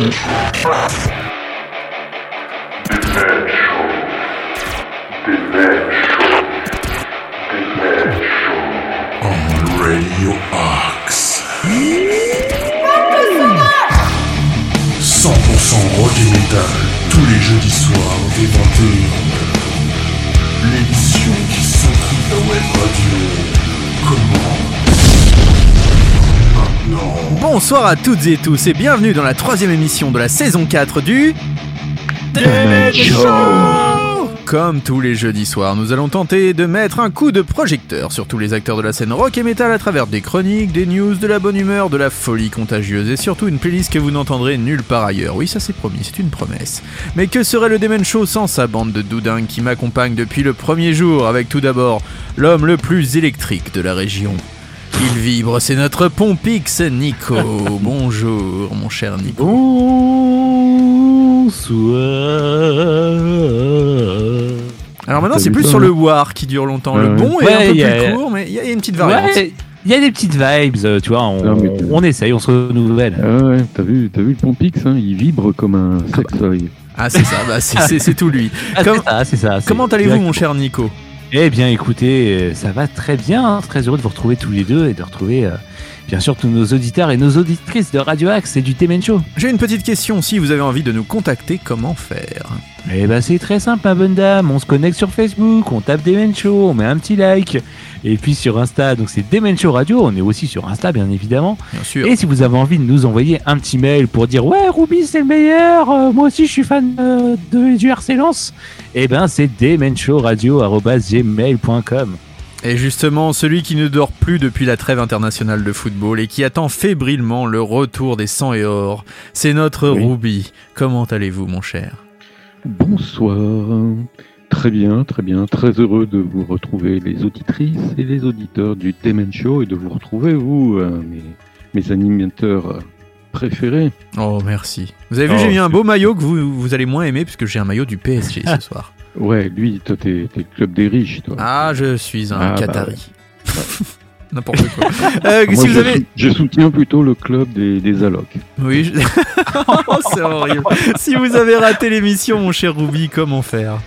Radio Axe. 100% rock et metal, tous les jeudis soirs dès 21h. L'émission qui s'occupe la web radio. Comment. Bonsoir à toutes et tous et bienvenue dans la troisième émission de la saison 4 du... Comme tous les jeudis soirs, nous allons tenter de mettre un coup de projecteur sur tous les acteurs de la scène rock et metal à travers des chroniques, des news, de la bonne humeur, de la folie contagieuse et surtout une playlist que vous n'entendrez nulle part ailleurs. Oui, ça c'est promis, c'est une promesse. Mais que serait le Demen Show sans sa bande de doudingues qui m'accompagne depuis le premier jour avec tout d'abord l'homme le plus électrique de la région. Il vibre, c'est notre Pompix Nico. Bonjour mon cher Nico. Bonsoir. Alors maintenant c'est plus ça, sur le war qui dure longtemps. Le Ouais, bon est ouais, un peu y plus court mais il y, a une petite variante. Ouais, il y a des petites vibes, euh, tu vois, on, Non, mais- on essaye, on se renouvelle. Ah ouais, t'as vu, t'as vu le Pompix, hein, il vibre comme un sextoy. Ah c'est ça, bah, c'est- tout lui. Ah, Comme- c'est ça, c'est ça. Comment allez-vous mon cher Nico? Eh bien, écoutez, euh, ça va très bien. hein, Très heureux de vous retrouver tous les deux et de retrouver, euh, bien sûr, tous nos auditeurs et nos auditrices de Radio Axe et du Temen Show. J'ai une petite question, si vous avez envie de nous contacter, comment faire? Eh ben, c'est très simple, ma bonne dame. On se connecte sur Facebook, on tape Demen Show, on met un petit like. Et puis sur Insta, donc c'est Demen Show Radio. On est aussi sur Insta, bien évidemment. Bien sûr. Et si vous avez envie de nous envoyer un petit mail pour dire ouais Ruby c'est le meilleur, euh, moi aussi je suis fan euh, de, du RC Lens, eh ben c'est demenshowradio.gmail.com. Et justement, celui qui ne dort plus depuis la trêve internationale de football et qui attend fébrilement le retour des 100 et or, c'est notre Oui. Ruby. Comment allez-vous mon cher? Bonsoir. Très bien, très bien. Très heureux de vous retrouver, les auditrices et les auditeurs du Demen Show, et de vous retrouver, vous, euh, mes, mes animateurs préférés. Oh merci. Vous avez vu, Oh, j'ai mis un beau maillot que vous, vous allez moins aimer puisque j'ai un maillot du PSG ce soir. Ouais, lui, toi, t'es le club des riches, toi. Ah, je suis un Ah, bah Qatari. N'importe quoi. Euh, Moi, si vous je, avez... sou- je soutiens plutôt le club des, des allocs. Oui, je- Oh, c'est horrible. Si vous avez raté l'émission, mon cher Ruby, comment faire?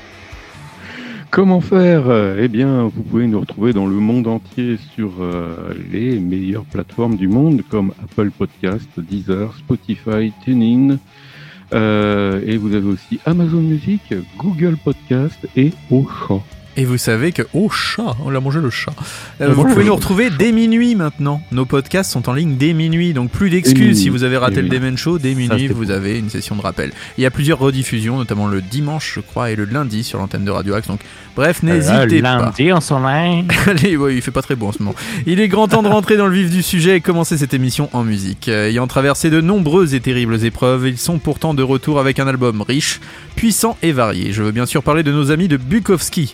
Comment faire? Eh bien, vous pouvez nous retrouver dans le monde entier sur euh, les meilleures plateformes du monde comme Apple Podcast, Deezer, Spotify, TuneIn. Euh, et vous avez aussi Amazon Music, Google Podcast et Ocha. Et vous savez que... Oh, chat On l'a mangé le chat. Euh, vous pouvez nous retrouver dès minuit maintenant. Nos podcasts sont en ligne dès minuit, donc plus d'excuses si vous avez raté le. Demen Show. Dès minuit, vous avez une session de rappel. Il y a plusieurs rediffusions, notamment le dimanche, je crois, et le lundi sur l'antenne de Radio Axe. Donc, bref, n'hésitez Euh, pas. lundi on s'enlève. Allez, ouais, il fait pas très bon en ce moment. Il est grand temps de rentrer dans le vif du sujet et commencer cette émission en musique. Euh, Ayant traversé de nombreuses et terribles épreuves, ils sont pourtant de retour avec un album riche, puissant et varié. Je veux bien sûr parler de nos amis de Bukowski.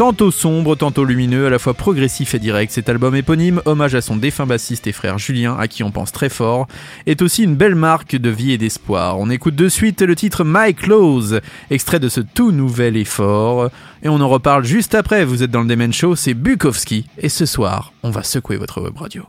Tantôt sombre, tantôt lumineux, à la fois progressif et direct, cet album éponyme, hommage à son défunt bassiste et frère Julien, à qui on pense très fort, est aussi une belle marque de vie et d'espoir. On écoute de suite le titre My Clothes, extrait de ce tout nouvel effort, et on en reparle juste après. Vous êtes dans le Demen Show, c'est Bukowski, et ce soir, on va secouer votre web radio.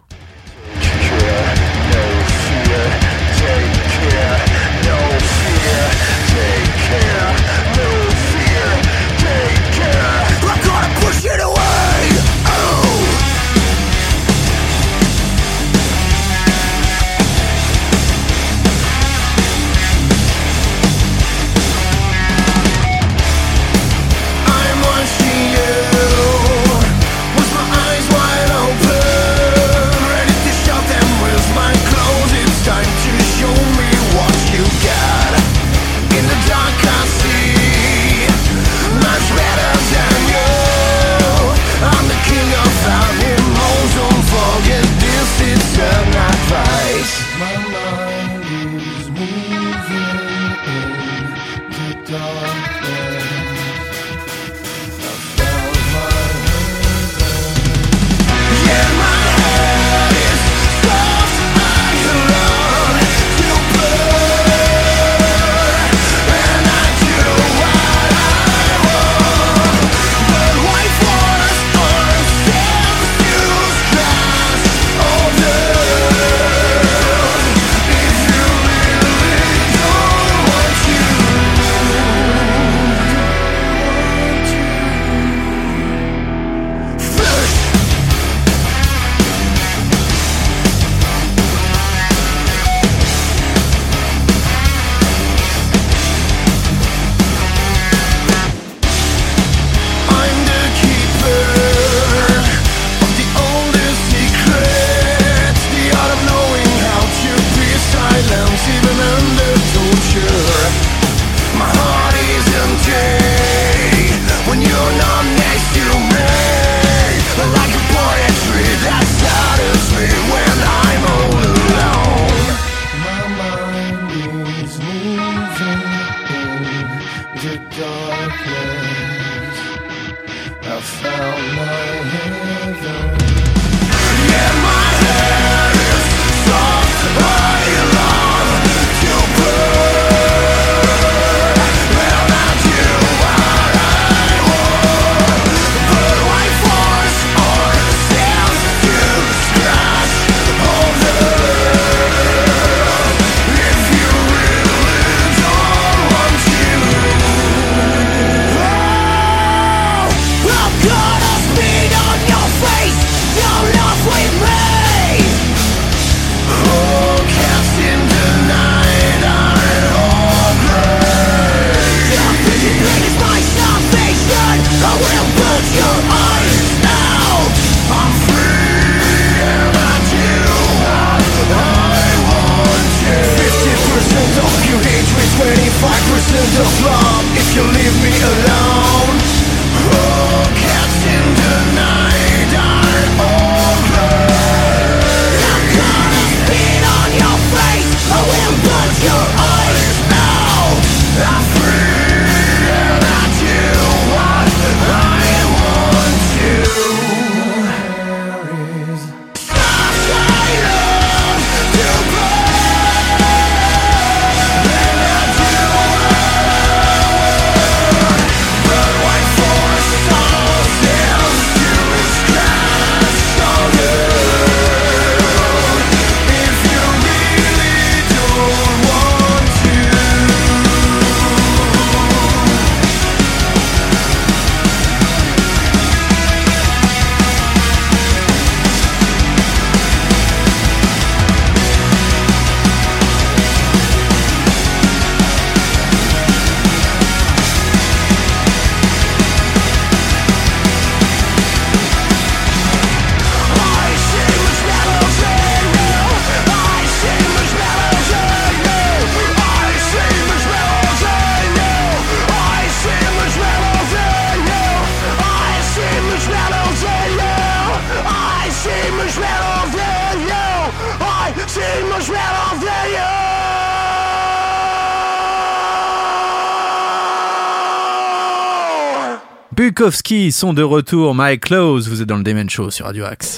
Bukowski sont de retour, My Clothes, vous êtes dans le Demen Show sur Radio Axe.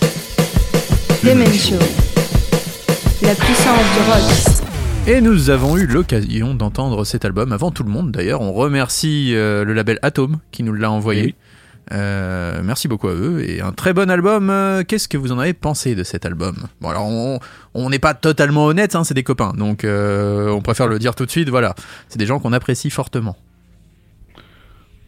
Demen Show. La puissance du rock. Et nous avons eu l'occasion d'entendre cet album avant tout le monde d'ailleurs. On remercie euh, le label Atom qui nous l'a envoyé. Oui. Euh, merci beaucoup à eux et un très bon album. Euh, Qu'est-ce que vous en avez pensé de cet album? Bon alors on on n'est pas totalement honnête, hein, c'est des copains, donc euh, on préfère le dire tout de suite. Voilà, c'est des gens qu'on apprécie fortement.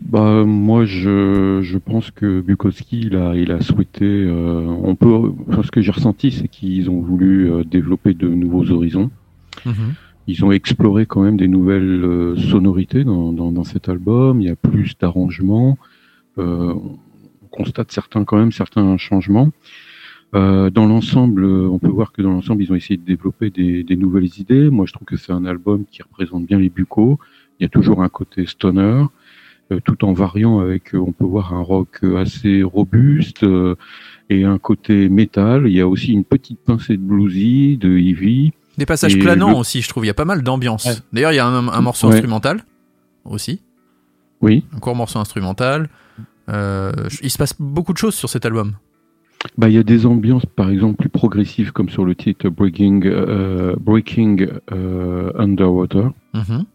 Bah moi je, je pense que Bukowski il a il a souhaité euh, on peut enfin, ce que j'ai ressenti c'est qu'ils ont voulu euh, développer de nouveaux horizons. Ils ont exploré quand même des nouvelles euh, sonorités dans, dans, dans cet album. Il y a plus d'arrangements. Euh, on constate certains quand même certains changements. Euh, dans l'ensemble, euh, on peut voir que dans l'ensemble, ils ont essayé de développer des, des nouvelles idées. Moi, je trouve que c'est un album qui représente bien les buccos. Il y a toujours un côté stoner, tout en variant avec, euh, on peut voir un rock euh, assez robuste euh, et un côté métal. Il y a aussi une petite pincée de bluesy, de heavy. Des passages planants le- aussi, je trouve. Il y a pas mal d'ambiance. Ouais. D'ailleurs, il y a un, un morceau Ouais. instrumental aussi, Oui. un court morceau instrumental. Euh, il se passe beaucoup de choses sur cet album. Bah, il y a des ambiances, par exemple, plus progressives, comme sur le titre Breaking, euh, Breaking euh, Underwater, Mhm,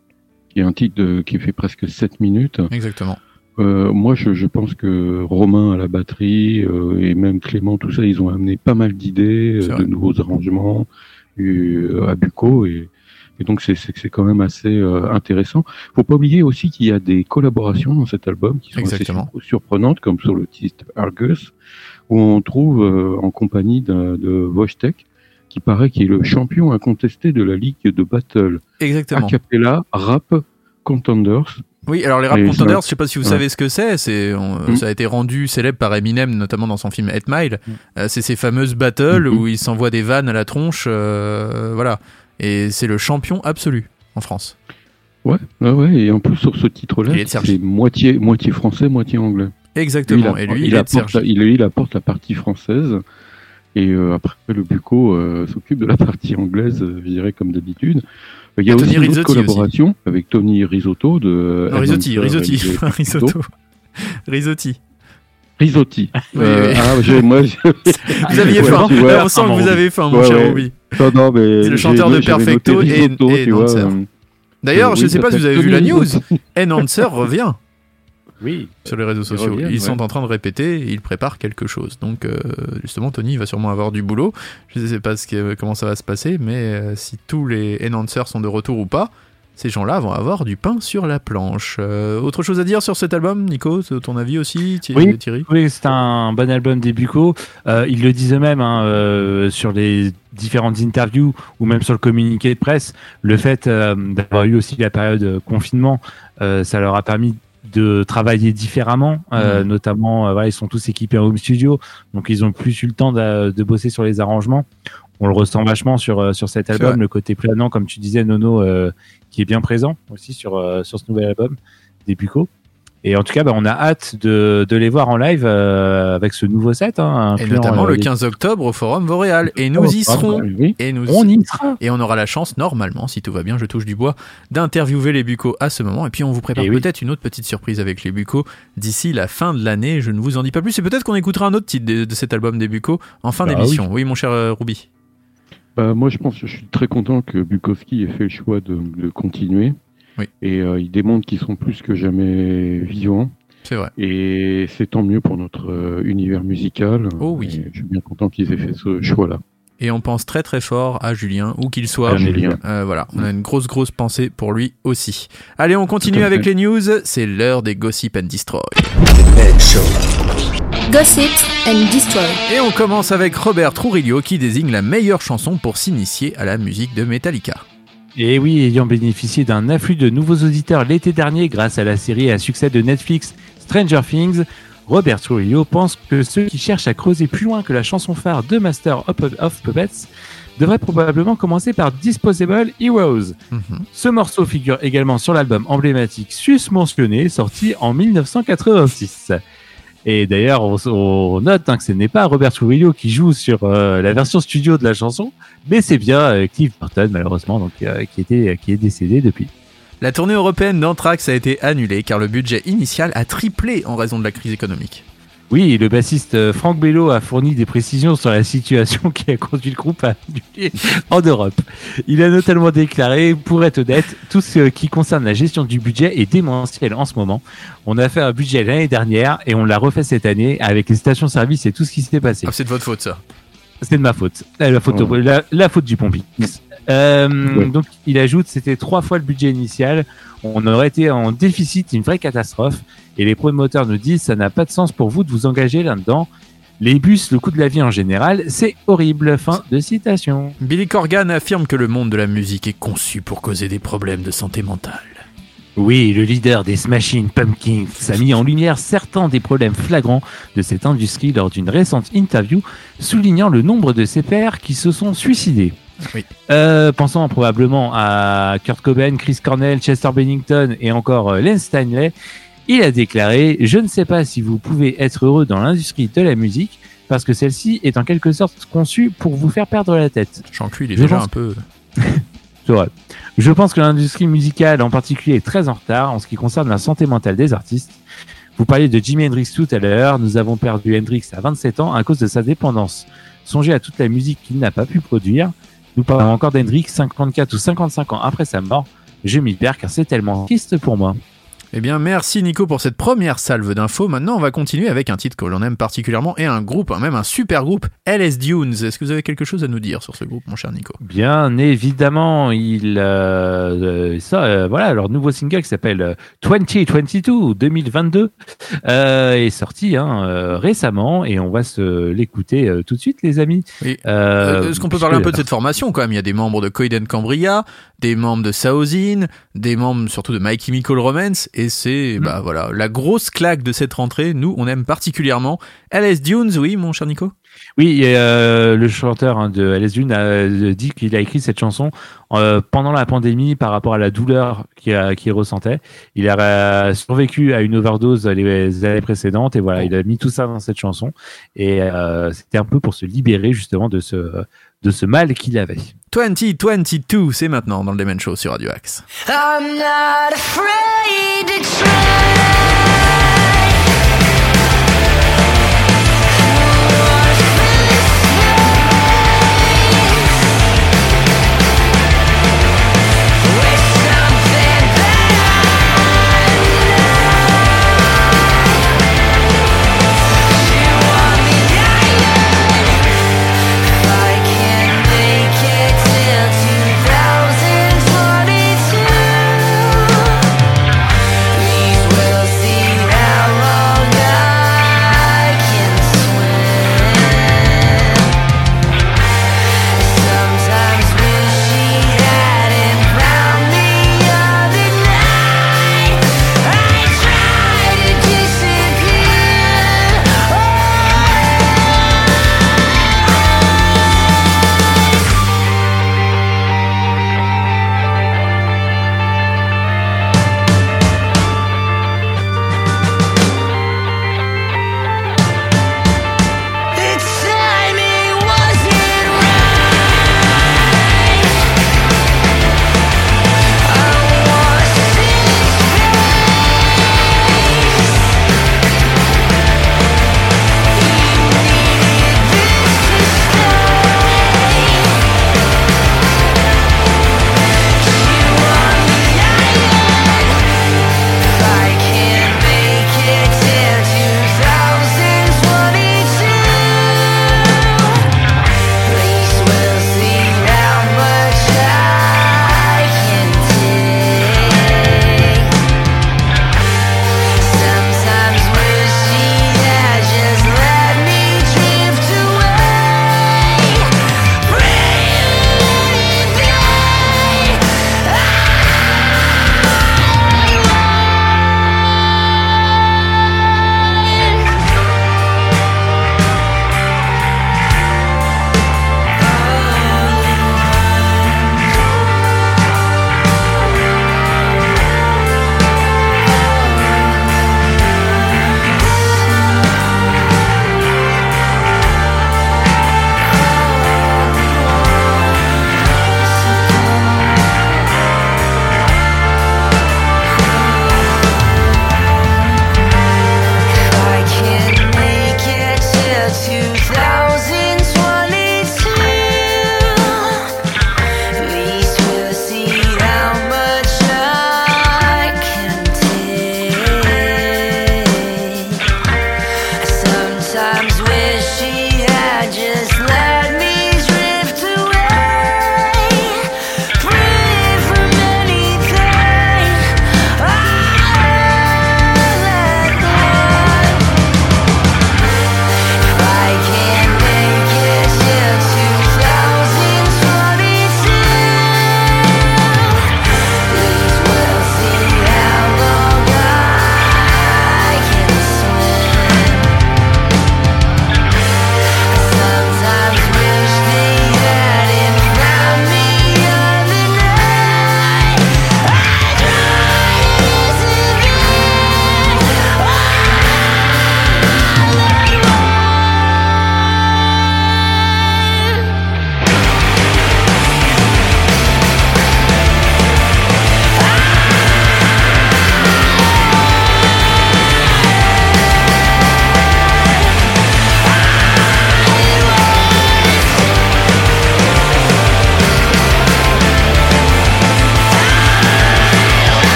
qui est un titre de- qui fait presque 7 minutes. exactement. Euh, moi, je, je pense que Romain à la batterie euh, et même Clément, tout ça, ils ont amené pas mal d'idées, euh, de nouveaux arrangements euh, à Bucco et, et donc c'est quand même assez euh, intéressant. Faut pas oublier aussi qu'il y a des collaborations dans cet album qui sont Exactement. assez sur- surprenantes, comme sur le titre Argus, où on trouve euh, en compagnie d'un- de Wojtek, qui paraît qu'il est le champion incontesté de la ligue de battle. Exactement. A cappella, rap, contenders. Oui, alors les rap Et contenders, ça- je sais pas si vous ouais. savez ce que c'est. C'est Mm. ça a été rendu célèbre par Eminem, notamment dans son film 8 Mile. Euh, c'est ces fameuses battles Mhm. où il s'envoie des vannes à la tronche, euh, voilà. Et c'est le champion absolu en France. Ouais, ouais, ouais, et en plus sur ce titre-là, Il c'est moitié, moitié français, moitié anglais. Exactement. Lui, et lui, il, il, apporte, il, lui, il apporte la partie française, et euh, après le Bucco euh, s'occupe de la partie anglaise, euh, je dirais comme d'habitude. Il y a aussi une collaboration avec Tony Risotto de. Non, Risotti, Risotti, Risotto. Risotti. Risotti. Oui, Euh, oui. Ah, j'ai- moi, j'ai- Vous aviez Ouais, faim. Là, on sent que vous avez faim, mon Ouais, cher ouais. Ruby. non, non, mais C'est le chanteur de Perfecto et- et D'ailleurs, je sais il pas si vous avez vu la news. Enhancer revient Oui. sur les réseaux sociaux. Ils sont en train de répéter, ils préparent quelque chose. Donc, euh, justement, Tony va sûrement avoir du boulot. Je ne sais pas ce que- comment ça va se passer, mais euh, si tous les enhancers sont de retour ou pas, ces gens-là vont avoir du pain sur la planche. Euh, autre chose à dire sur cet album, Nico C'est ton avis aussi, Oui. Thierry? Oui, c'est un bon album des. Euh, ils le disent eux-mêmes hein, euh, sur les différentes interviews ou même sur le communiqué de presse. Le fait euh, d'avoir eu aussi la période confinement, euh, ça leur a permis de travailler différemment. Euh. Notamment, euh, voilà, ils sont tous équipés en home studio, donc ils ont plus eu le temps de, de bosser sur les arrangements. On le ressent vachement sur euh, sur cet album, le côté planant, comme tu disais, Nono, euh, qui est bien présent aussi sur sur ce nouvel album des Bucco. Et en tout cas, bah, on a hâte de, de les voir en live euh, avec ce nouveau set. Hein, Et notamment euh, le les- 15 octobre au Forum Vauréal. Et nous y serons. Oui. Et nous On y sera. Et on aura la chance, normalement, si tout va bien, je touche du bois, d'interviewer les buccos à ce moment. Et puis on vous prépare oui. peut-être une autre petite surprise avec les buccos d'ici la fin de l'année. Je ne vous en dis pas plus. Et peut-être qu'on écoutera un autre titre de, de cet album des buccos en fin Bah d'émission. Oui. mon cher euh, Ruby. Bah, moi, je pense que je suis très content que Bukowski ait fait le choix de, de continuer. Oui. Et euh, il démontre qu'ils sont plus que jamais vivants. C'est vrai. Et c'est tant mieux pour notre euh, univers musical. Oh oui. Et je suis bien content qu'ils aient fait ce choix-là. Et on pense très très fort à Julien, où qu'il soit. Julien. Euh, voilà, on a une grosse grosse pensée pour lui aussi. Allez, on continue avec les news. C'est l'heure des Gossip and Destroy. Gossip and Destroy. Et on commence avec Robert Trujillo qui désigne la meilleure chanson pour s'initier à la musique de Metallica. Et oui, ayant bénéficié d'un afflux de nouveaux auditeurs l'été dernier grâce à la série à succès de Netflix Stranger Things, Robert Trujillo pense que ceux qui cherchent à creuser plus loin que la chanson phare de Master of of Puppets devraient probablement commencer par Disposable Heroes. Mhm. Ce morceau figure également sur l'album emblématique susmentionné sorti en 1986. Et d'ailleurs, on, on note hein, que ce n'est pas Robert Trujillo qui joue sur euh, la version studio de la chanson, mais c'est bien euh, Cliff Burton malheureusement, donc euh, qui était qui est décédé depuis. La tournée européenne d'Anthrax a été annulée car le budget initial a triplé en raison de la crise économique. Oui, le bassiste euh, Franck Bello a fourni des précisions sur la situation qui a conduit le groupe à annuler en Europe. Il a notamment déclaré, pour être honnête, tout ce qui concerne la gestion du budget est démentiel en ce moment. On a fait un budget l'année dernière et on l'a refait cette année avec les stations-service et tout ce qui s'est passé. Ah, c'est de votre faute ça. C'est de ma faute. La faute, Oh. la, la faute du pompier. Euh, Ouais. Donc, il ajoute, c'était trois fois le budget initial. On aurait été en déficit, une vraie catastrophe. Et les promoteurs nous disent, ça n'a pas de sens pour vous de vous engager là-dedans. Les bus, le coût de la vie en général, c'est horrible. Fin de citation. Billy Corgan affirme que le monde de la musique est conçu pour causer des problèmes de santé mentale. Oui, le leader des Smashing Pumpkins a mis en lumière certains des problèmes flagrants de cette industrie lors d'une récente interview, soulignant le nombre de ses pairs qui se sont suicidés. Oui. Euh, pensant probablement à Kurt Cobain, Chris Cornell, Chester Bennington et encore euh, Len Stanley, il a déclaré « Je ne sais pas si vous pouvez être heureux dans l'industrie de la musique, parce que celle-ci est en quelque sorte conçue pour vous faire perdre la tête. » Jean-Cul, il est Je déjà pense- un peu. Je pense que l'industrie musicale en particulier est très en retard en ce qui concerne la santé mentale des artistes. Vous parliez de Jimi Hendrix tout à l'heure. Nous avons perdu Hendrix à 27 ans à cause de sa dépendance. Songez à toute la musique qu'il n'a pas pu produire. Nous parlons encore d'Hendrix 54 ou 55 ans après sa mort. Je m'y perds car c'est tellement triste pour moi. Eh bien, merci Nico pour cette première salve d'infos. Maintenant, on va continuer avec un titre que l'on aime particulièrement et un groupe, même un super groupe, LS Dunes. Est-ce que vous avez quelque chose à nous dire sur ce groupe, mon cher Nico? Bien évidemment, il euh, euh, ça euh, voilà leur nouveau single qui s'appelle euh, 2022 2022 euh, est sorti hein, récemment et on va se l'écouter tout de suite les amis. Est-ce qu'on peut parler un peu de cette formation quand même? Il y a des membres de Coiden Cambria, des membres de Saozin, des membres surtout de My Chemical Romance, et c'est Mm. bah voilà la grosse claque de cette rentrée. Nous, on aime particulièrement LS Dunes, oui, mon cher Nico? Oui, et, euh, le chanteur hein, de LS Dune a euh, dit qu'il a écrit cette chanson euh, pendant la pandémie par rapport à la douleur qu'il ressentait. Il a euh, survécu à une overdose les années précédentes et voilà, il a mis tout ça dans cette chanson et euh, c'était un peu pour se libérer justement de ce de ce mal qu'il avait. 2022, c'est maintenant dans le Demen Show sur Radio Axe. I'm not afraid to try.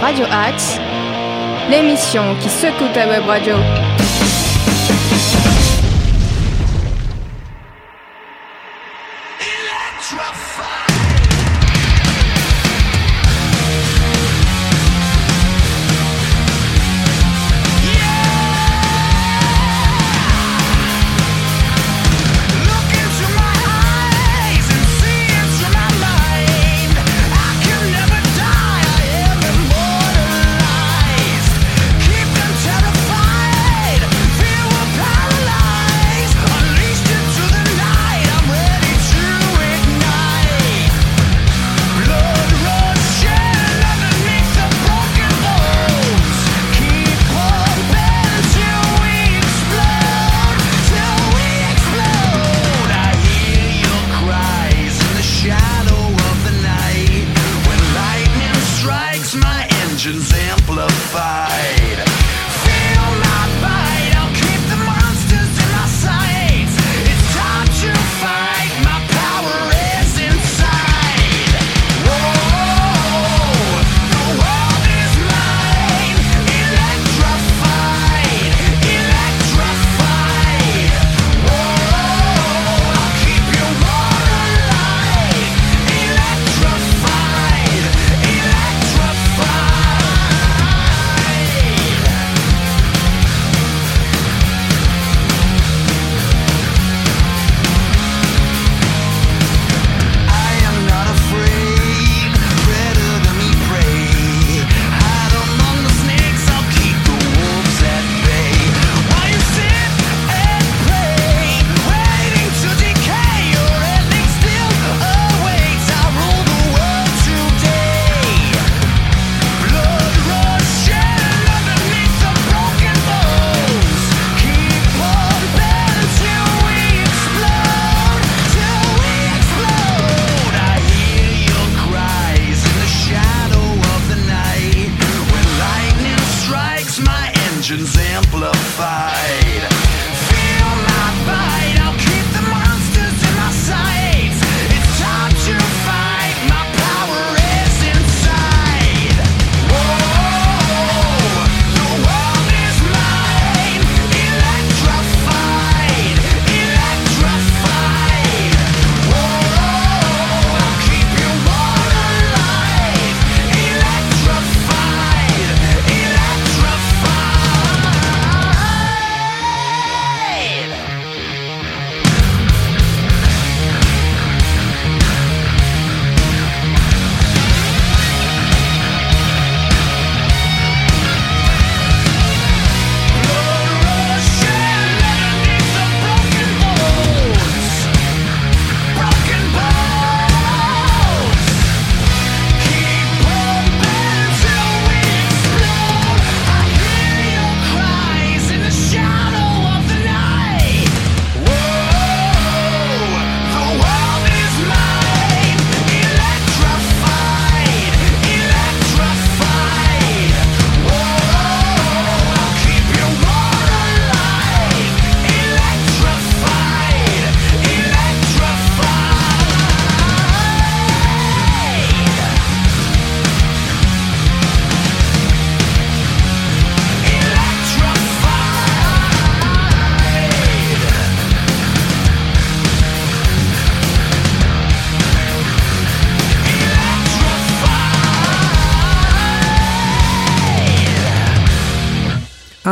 Radio Axe, l'émission qui secoue ta web radio.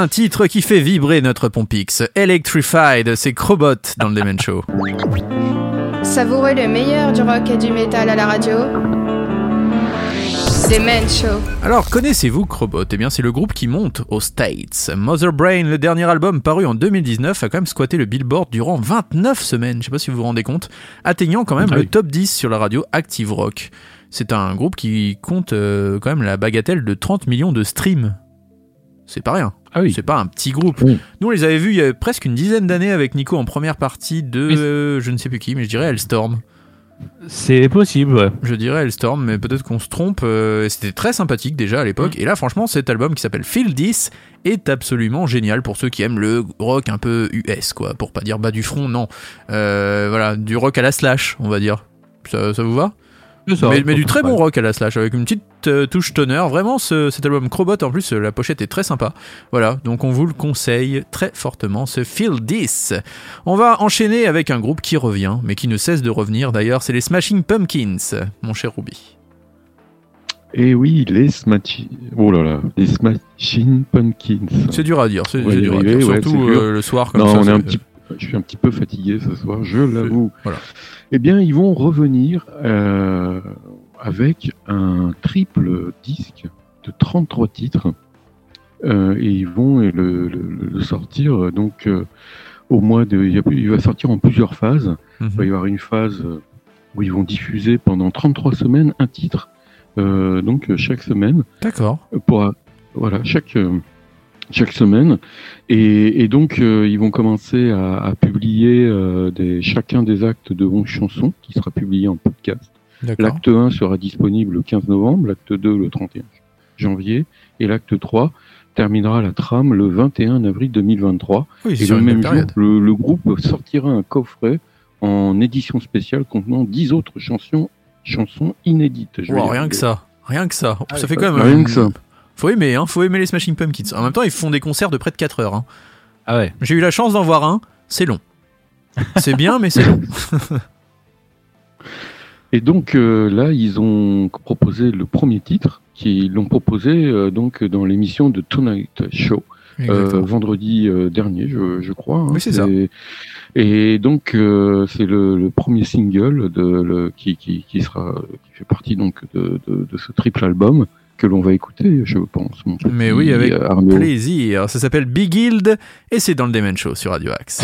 Un titre qui fait vibrer notre Pompix. Electrified, c'est Crobot dans le Demen Show. Savourez le meilleur du rock et du métal à la radio. Demen Show. Alors, connaissez-vous Crobot? Eh bien, c'est le groupe qui monte aux States. Mother Brain, le dernier album paru en 2019, a quand même squatté le Billboard durant 29 semaines. Je sais pas si vous vous rendez compte, atteignant quand même Ah le top 10 sur la radio Active Rock. C'est un groupe qui compte euh, quand même la bagatelle de 30 millions de streams. C'est pas rien. Ah oui. C'est pas un petit groupe. Oui. Nous, on les avait vus il y a presque une dizaine d'années avec Nico en première partie de, euh, je ne sais plus qui, mais je dirais Hellstorm. C'est possible, ouais. Je dirais Hellstorm, mais peut-être qu'on se trompe. euh, C'était très sympathique déjà à l'époque. Et là, franchement, cet album qui s'appelle Feel This est absolument génial pour ceux qui aiment le rock un peu US, quoi. Pour pas dire bas du front, non. Euh, voilà, du rock à la slash, on va dire. Ça, ça vous va? Ça, mais, mais du très bon rock à la Slash, avec une petite euh, touche teneur. Vraiment, ce- cet album Crobot, en plus, euh, la pochette est très sympa. Voilà, donc on vous le conseille très fortement, ce Feel This. On va enchaîner avec un groupe qui revient, mais qui ne cesse de revenir d'ailleurs, c'est les Smashing Pumpkins, mon cher Ruby. Et oui, les Smachi... Oh là là, les Smashing Pumpkins. C'est dur à dire, c'est Ouais, dur à dire, surtout euh, le soir comme Non, ça. on est un petit... je suis un petit peu fatigué ce soir, je l'avoue. Voilà. Eh bien, ils vont revenir euh, avec un triple disque de 33 titres. Euh, et ils vont le, le- le sortir donc euh, au mois de. Il, va sortir en plusieurs phases. Mhm. Il va y avoir une phase où ils vont diffuser pendant 33 semaines un titre, donc chaque semaine D'accord. pour voilà chaque chaque semaine et, et donc euh, ils vont commencer à, à publier euh, des, chacun des actes de 11 chansons qui sera publié en podcast. L'acte 1 sera disponible le 15 novembre, l'acte 2 le 31 janvier et l'acte 3 terminera la trame le 21 avril 2023 Oui, et le même jour le, le groupe sortira un coffret en édition spéciale contenant 10 autres chansons chansons inédites. Je Wow, rien que ça. Rien que ça. Ah ça fait quand même. Rien que ça. Faut aimer, hein. Faut aimer les Smashing Pumpkins. En même temps, ils font des concerts de près de 4 heures. hein. Ah ouais. J'ai eu la chance d'en voir un. C'est long. C'est bien, mais c'est long. Et donc euh, là, ils ont proposé le premier titre, qui l'ont proposé euh, donc dans l'émission de Tonight Show euh, vendredi euh, dernier, je, je crois. hein. Oui, c'est ça. Et donc euh, c'est le, le premier single de le, qui, qui, qui sera qui fait partie donc de, de, de ce triple album que l'on va écouter, je pense. Mon petit, Mais oui, avec Arnaud. Plaisir. Ça s'appelle Big Guild et c'est dans le Demen Show sur Radio Axe.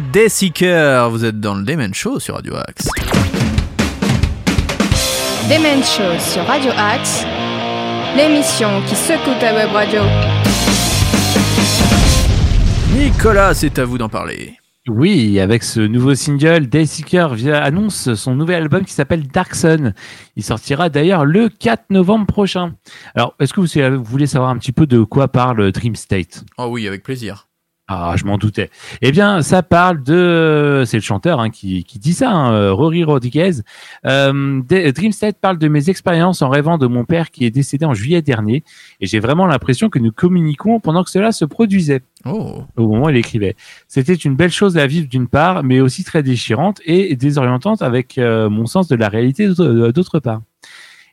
Day Seeker, vous êtes dans le Demen Show sur Radio Axe. Demen Show sur Radio Axe, l'émission qui secoue ta web radio. Nicolas, c'est à vous d'en parler. Oui, avec ce nouveau single, Dayseeker via- annonce son nouvel album qui s'appelle Dark Sun. Il sortira d'ailleurs le 4 novembre prochain. Alors, est-ce que vous, vous voulez savoir un petit peu de quoi parle Dream State? Oh oui, avec plaisir. Ah, je m'en doutais. Eh bien, ça parle de... C'est le chanteur hein, qui, qui dit ça, hein, euh, Rory Rodriguez. Euh, parle de mes expériences en rêvant de mon père qui est décédé en juillet dernier. Et j'ai vraiment l'impression que nous communiquons pendant que cela se produisait Oh, au moment où il écrivait. C'était une belle chose à vivre d'une part, mais aussi très déchirante et désorientante avec euh, mon sens de la réalité d'autre d'autre part.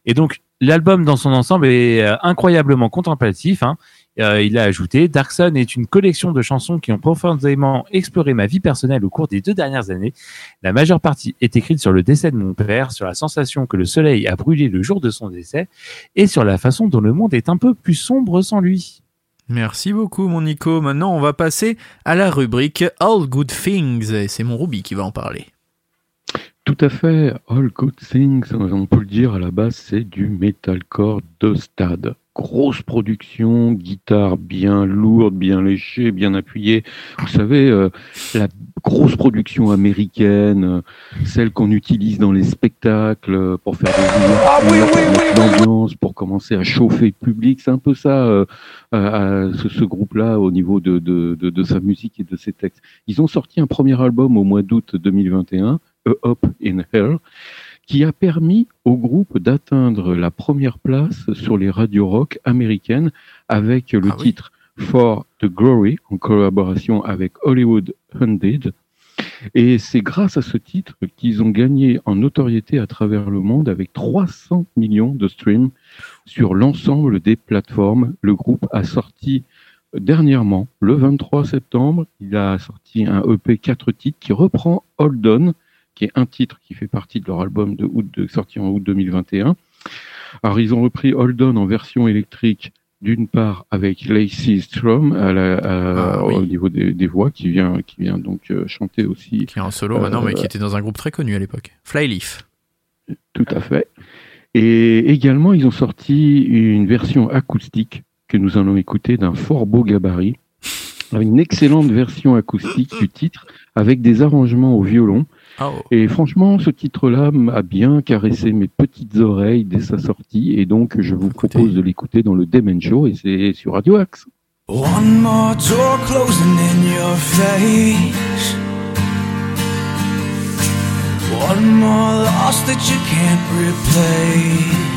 Et donc, l'album dans son ensemble est euh, incroyablement contemplatif. hein. Euh, il a ajouté, Dark Sun est une collection de chansons qui ont profondément exploré ma vie personnelle au cours des deux dernières années. La majeure partie est écrite sur le décès de mon père, sur la sensation que le soleil a brûlé le jour de son décès et sur la façon dont le monde est un peu plus sombre sans lui. merci beaucoup mon Nico. Maintenant, on va passer à la rubrique All Good Things et c'est mon Ruby qui va en parler. Tout à fait. All Good Things, on peut le dire, à la base, c'est du metalcore de stade. Grosse production, guitare bien lourde, bien léchée, bien appuyée. Vous savez, euh, la grosse production américaine, euh, celle qu'on utilise dans les spectacles euh, pour faire des l'ambiance, pour commencer à chauffer le public. C'est un peu ça, euh, euh, ce, ce groupe-là, au niveau de, de, de, de sa musique et de ses textes. Ils ont sorti un premier album au mois d'août 2021, A Up in Hell, qui a permis au groupe d'atteindre la première place sur les radios rock américaines avec le Ah oui. titre For the Glory en collaboration avec Hollywood Hunted. Et c'est grâce à ce titre qu'ils ont gagné en notoriété à travers le monde avec 300 millions de streams sur l'ensemble des plateformes. Le groupe a sorti dernièrement, le 23 septembre, il a sorti un EP 4 titres qui reprend Hold On, qui est un titre qui fait partie de leur album de août, de, sorti en août 2021. Alors, ils ont repris Hold On en version électrique, d'une part avec Lacey Strom à la, à- Ah oui. au niveau des, des voix, qui vient, qui vient donc euh, chanter aussi Qui est en solo maintenant, mais Euh, qui était dans un groupe très connu à l'époque. Flyleaf. Tout à fait. Et également, ils ont sorti une version acoustique que nous allons écouter d'un fort beau gabarit, une excellente version acoustique du titre avec des arrangements au violon. Oh. Et franchement, ce titre-là m'a bien caressé mes petites oreilles dès sa sortie, et donc je vous Écoutez. propose de l'écouter dans le Demen Show, et c'est sur Radio Axe. One more door closing in your face. One more loss that you can't replace.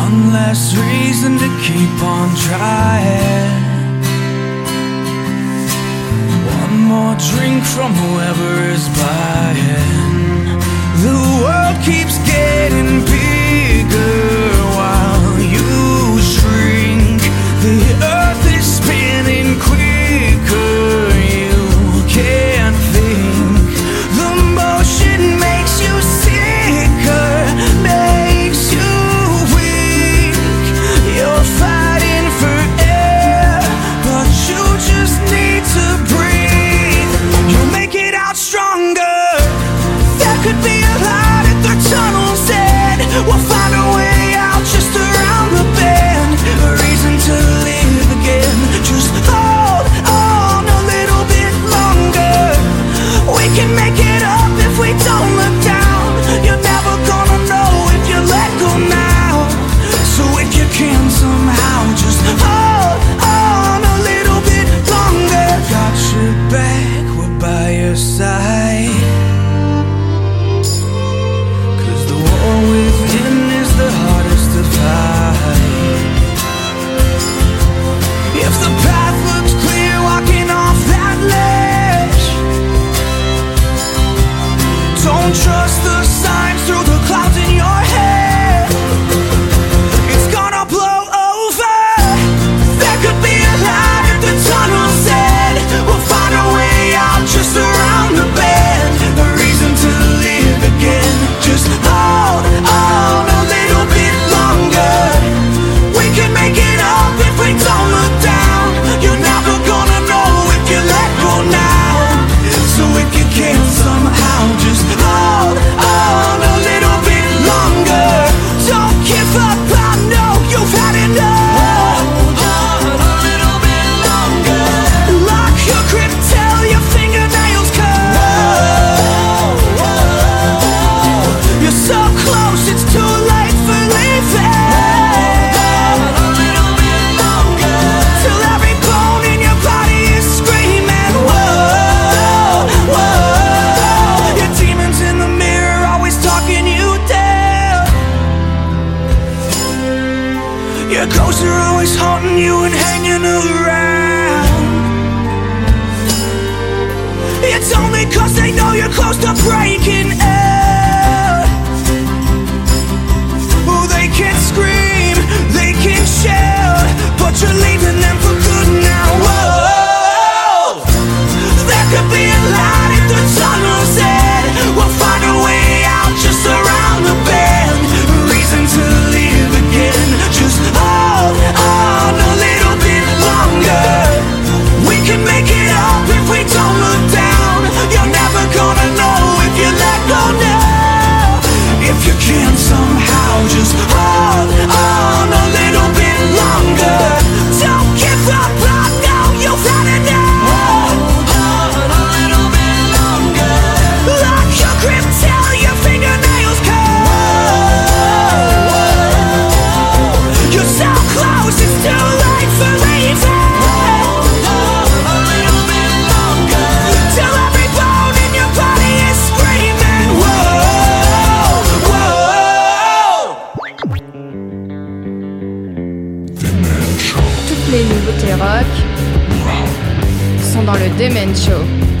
One less reason to keep on trying. More drink from whoever is buying. The world keeps getting bigger while you shrink. The earth is spinning quicker. Make it Demen Show.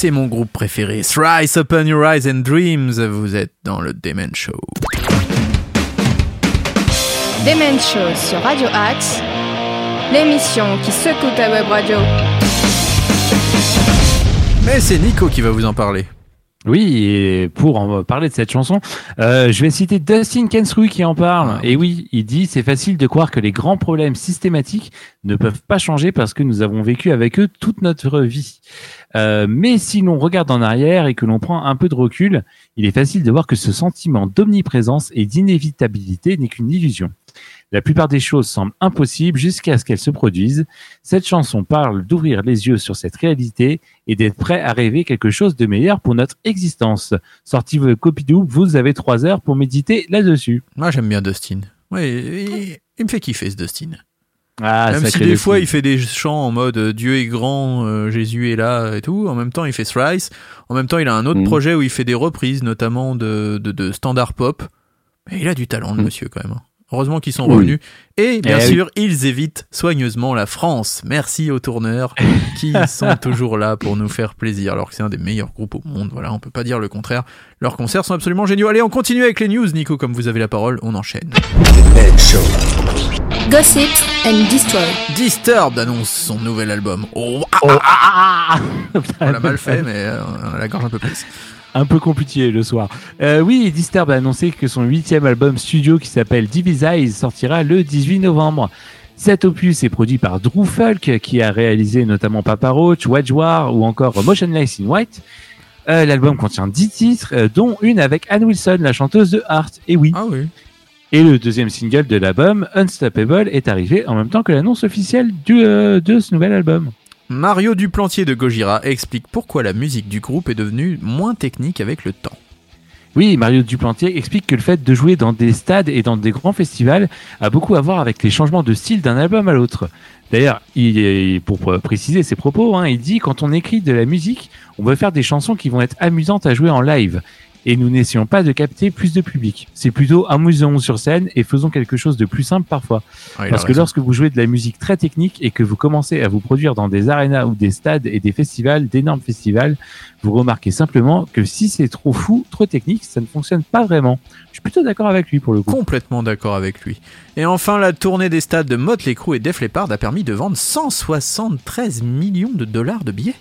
C'est mon groupe préféré. Thrice Open Your Eyes and Dreams. Vous êtes dans le Demen Show. Demen Show sur Radio Axe, l'émission qui secoue ta web radio. Mais c'est Nico qui va vous en parler. Oui, et pour en parler de cette chanson, euh, je vais citer Dustin Kensrue qui en parle. Et oui, il dit c'est facile de croire que les grands problèmes systématiques ne peuvent pas changer parce que nous avons vécu avec eux toute notre vie. Euh, mais si l'on regarde en arrière et que l'on prend un peu de recul, il est facile de voir que ce sentiment d'omniprésence et d'inévitabilité n'est qu'une illusion. La plupart des choses semblent impossibles jusqu'à ce qu'elles se produisent. Cette chanson parle d'ouvrir les yeux sur cette réalité et d'être prêt à rêver quelque chose de meilleur pour notre existence. Sorti vos copies doubles, vous avez trois heures pour méditer là-dessus. Moi, j'aime bien Dustin. Oui, il, il me fait kiffer ce Dustin. Ah, Même si des fois il fait des chants en mode euh, Dieu est grand, euh, Jésus est là et tout, en même temps il fait Thrice, en même temps il a un autre Mhm. projet où il fait des reprises, notamment de, de, de standard pop. Mais il a du talent le Mhm. monsieur quand même. Heureusement qu'ils sont Oui. revenus. Et bien Eh oui. sûr, ils évitent soigneusement la France. Merci aux tourneurs qui sont toujours là pour nous faire plaisir, alors que c'est un des meilleurs groupes au monde. Voilà, on peut pas dire le contraire. Leurs concerts sont absolument géniaux. Allez, on continue avec les news, Nico, comme vous avez la parole, on enchaîne. Gossip and Destroy. Disturbed annonce son nouvel album. Oh, ah, ah, ah, on l'a mal fait, mais euh, on a la gorge un peu prise. Un peu compliqué le soir. Euh, oui, Disturbed a annoncé que son huitième album studio qui s'appelle Divise Eyes sortira le 18 novembre. Cet opus est produit par Drew Fulk qui a réalisé notamment Papa Roach, War ou encore Motionless in White. Euh, L'album contient 10 titres, euh, dont une avec Anne Wilson, la chanteuse de Heart. Et oui. Ah oui. Et le deuxième single de l'album, Unstoppable, est arrivé en même temps que l'annonce officielle du, de ce nouvel album. Mario Duplantier de Gojira explique pourquoi la musique du groupe est devenue moins technique avec le temps. Oui, Mario Duplantier explique que le fait de jouer dans des stades et dans des grands festivals a beaucoup à voir avec les changements de style d'un album à l'autre. D'ailleurs, pour préciser ses propos, hein, il dit quand on écrit de la musique, on veut faire des chansons qui vont être amusantes à jouer en live. Et nous n'essayons pas de capter plus de public. C'est plutôt amusons sur scène et faisons quelque chose de plus simple parfois. Ah, Parce que raison. lorsque vous jouez de la musique très technique et que vous commencez à vous produire dans des arénas ou des stades et des festivals, d'énormes festivals, vous remarquez simplement que si c'est trop fou, trop technique, ça ne fonctionne pas vraiment. Je suis plutôt d'accord avec lui pour le coup. Complètement d'accord avec lui. Et enfin, la tournée des stades de Motley Crue et Def Leppard a permis de vendre 173 millions de dollars de billets.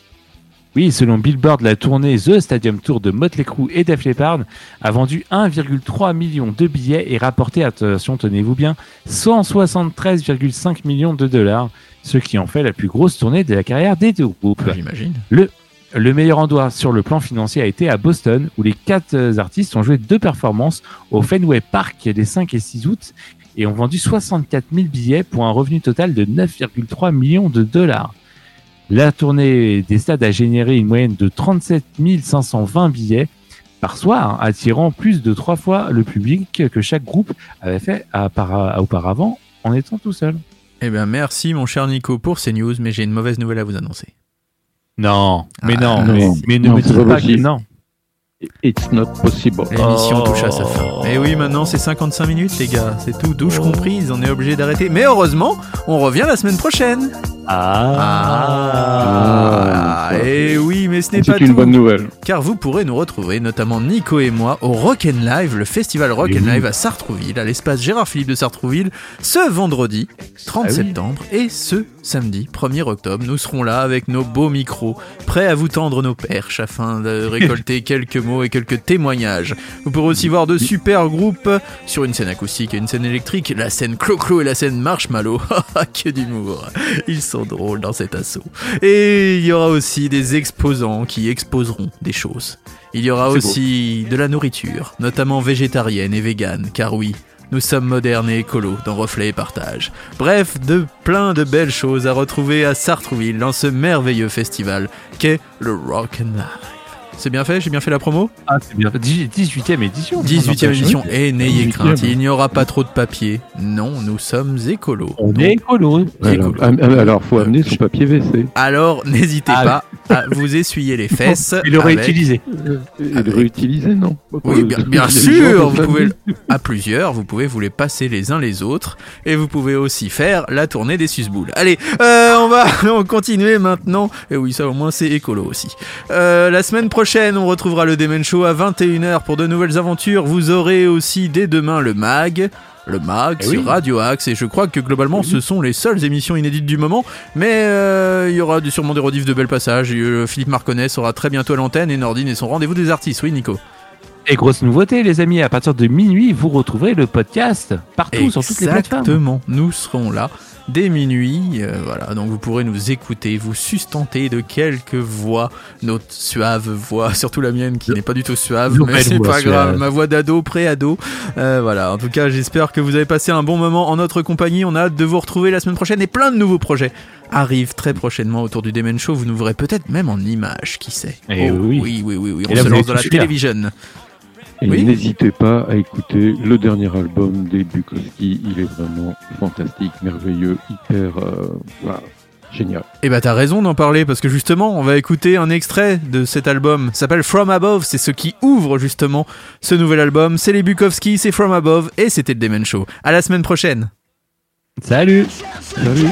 Oui, selon Billboard, la tournée The Stadium Tour de Motley Crue et Def Leppard a vendu 1,3 million de billets et rapporté, attention, tenez-vous bien, 173,5 millions de dollars, ce qui en fait la plus grosse tournée de la carrière des deux groupes. J'imagine. Le meilleur endroit sur le plan financier a été à Boston, où les quatre euh, artistes ont joué deux performances au Fenway Park les 5 et 6 août et ont vendu 64 000 billets pour un revenu total de 9,3 millions de dollars. La tournée des stades a généré une moyenne de 37 520 billets par soir, attirant plus de trois fois le public que chaque groupe avait fait auparavant en étant tout seul. Eh bien, merci mon cher Nico pour ces news, mais j'ai une mauvaise nouvelle à vous annoncer. Non, mais Ah, non, non, mais, mais ne non, me dites pas que non. It's not possible. L'émission Oh. touche à sa fin. Et oui, maintenant c'est 55 minutes, les gars. C'est tout, douche comprise. On est obligé d'arrêter. Mais heureusement, on revient la semaine prochaine. Ah. Ah, et oui, mais ce n'est pas C'est une tout. bonne nouvelle. car vous pourrez nous retrouver, notamment Nico et moi, au Rock'n Live, le festival Rock'n Oui. Live à Sartrouville, à l'espace Gérard Philippe de Sartrouville, ce vendredi 30 Ah oui. septembre et ce samedi 1er octobre. Nous serons là avec nos beaux micros, prêts à vous tendre nos perches afin de récolter quelques mots et quelques témoignages. Vous pourrez aussi voir de super groupes sur une scène acoustique et une scène électrique, la scène Clo-Clo et la scène Marshmallow. que d'humour. Ils sont drôles dans cet assaut. Et il y aura aussi des exposants qui exposeront des choses. Il y aura aussi de la nourriture, notamment végétarienne et végane, car oui, nous sommes modernes et écolos dans Reflet et Partage. Bref, de plein de belles choses à retrouver à Sartrouville dans ce merveilleux festival qu'est le Rock'n'Live. C'est bien fait J'ai bien fait la promo Ah, c'est bien. 18e édition. 18e édition. Et n'ayez 18e. crainte, il n'y aura pas trop de papier. Non, nous sommes écolos. On Donc, est écolo. C'est Alors, cool. am- am- alors, faut amener son papier WC Alors, n'hésitez Ah, pas à vous essuyer les fesses. Il l'aurait avec- utilisé. et de réutiliser, non Oui, le- bien, sûr, vous pouvez, à plusieurs, vous pouvez vous les passer les uns les autres, et vous pouvez aussi faire la tournée des susboules. Allez, euh, on va on continuer maintenant, et oui, ça au moins c'est écolo aussi. Euh, la semaine prochaine, on retrouvera le Demen Show à 21h pour de nouvelles aventures. Vous aurez aussi dès demain le MAG. Le MAG Eh sur oui. Radio Axe et je crois que globalement ce sont les seules émissions inédites du moment mais euh, il y aura du- sûrement des rediffs de belles passages euh, Philippe Marconnet sera très bientôt à l'antenne et Nordine et son rendez-vous des artistes oui Nico Et grosse nouveauté, les amis, à partir de minuit, vous retrouverez le podcast partout sur toutes les plateformes. Exactement, nous serons là dès minuit, euh, voilà, donc vous pourrez nous écouter, vous sustenter de quelques voix, notre suave voix, surtout la mienne qui n'est pas du tout suave, mais c'est pas grave, suave. ma voix d'ado, pré-ado, Euh, voilà, en tout cas j'espère que vous avez passé un bon moment en notre compagnie, on a hâte de vous retrouver la semaine prochaine et plein de nouveaux projets arrivent très prochainement autour du Demen Show, vous nous verrez peut-être même en images, qui sait. Eh Oh, oui. oui, oui, oui, oui, on là, se lance dans la télévision. Et Oui. n'hésitez pas à écouter le dernier album des Bukowski. Il est vraiment fantastique, merveilleux, hyper euh, voilà, génial. Et bah t'as raison d'en parler parce que justement on va écouter un extrait de cet album. S'appelle From Above, c'est ce qui ouvre justement ce nouvel album. C'est les Bukowski, c'est From Above et c'était le Demen Show. À la semaine prochaine. Salut Salut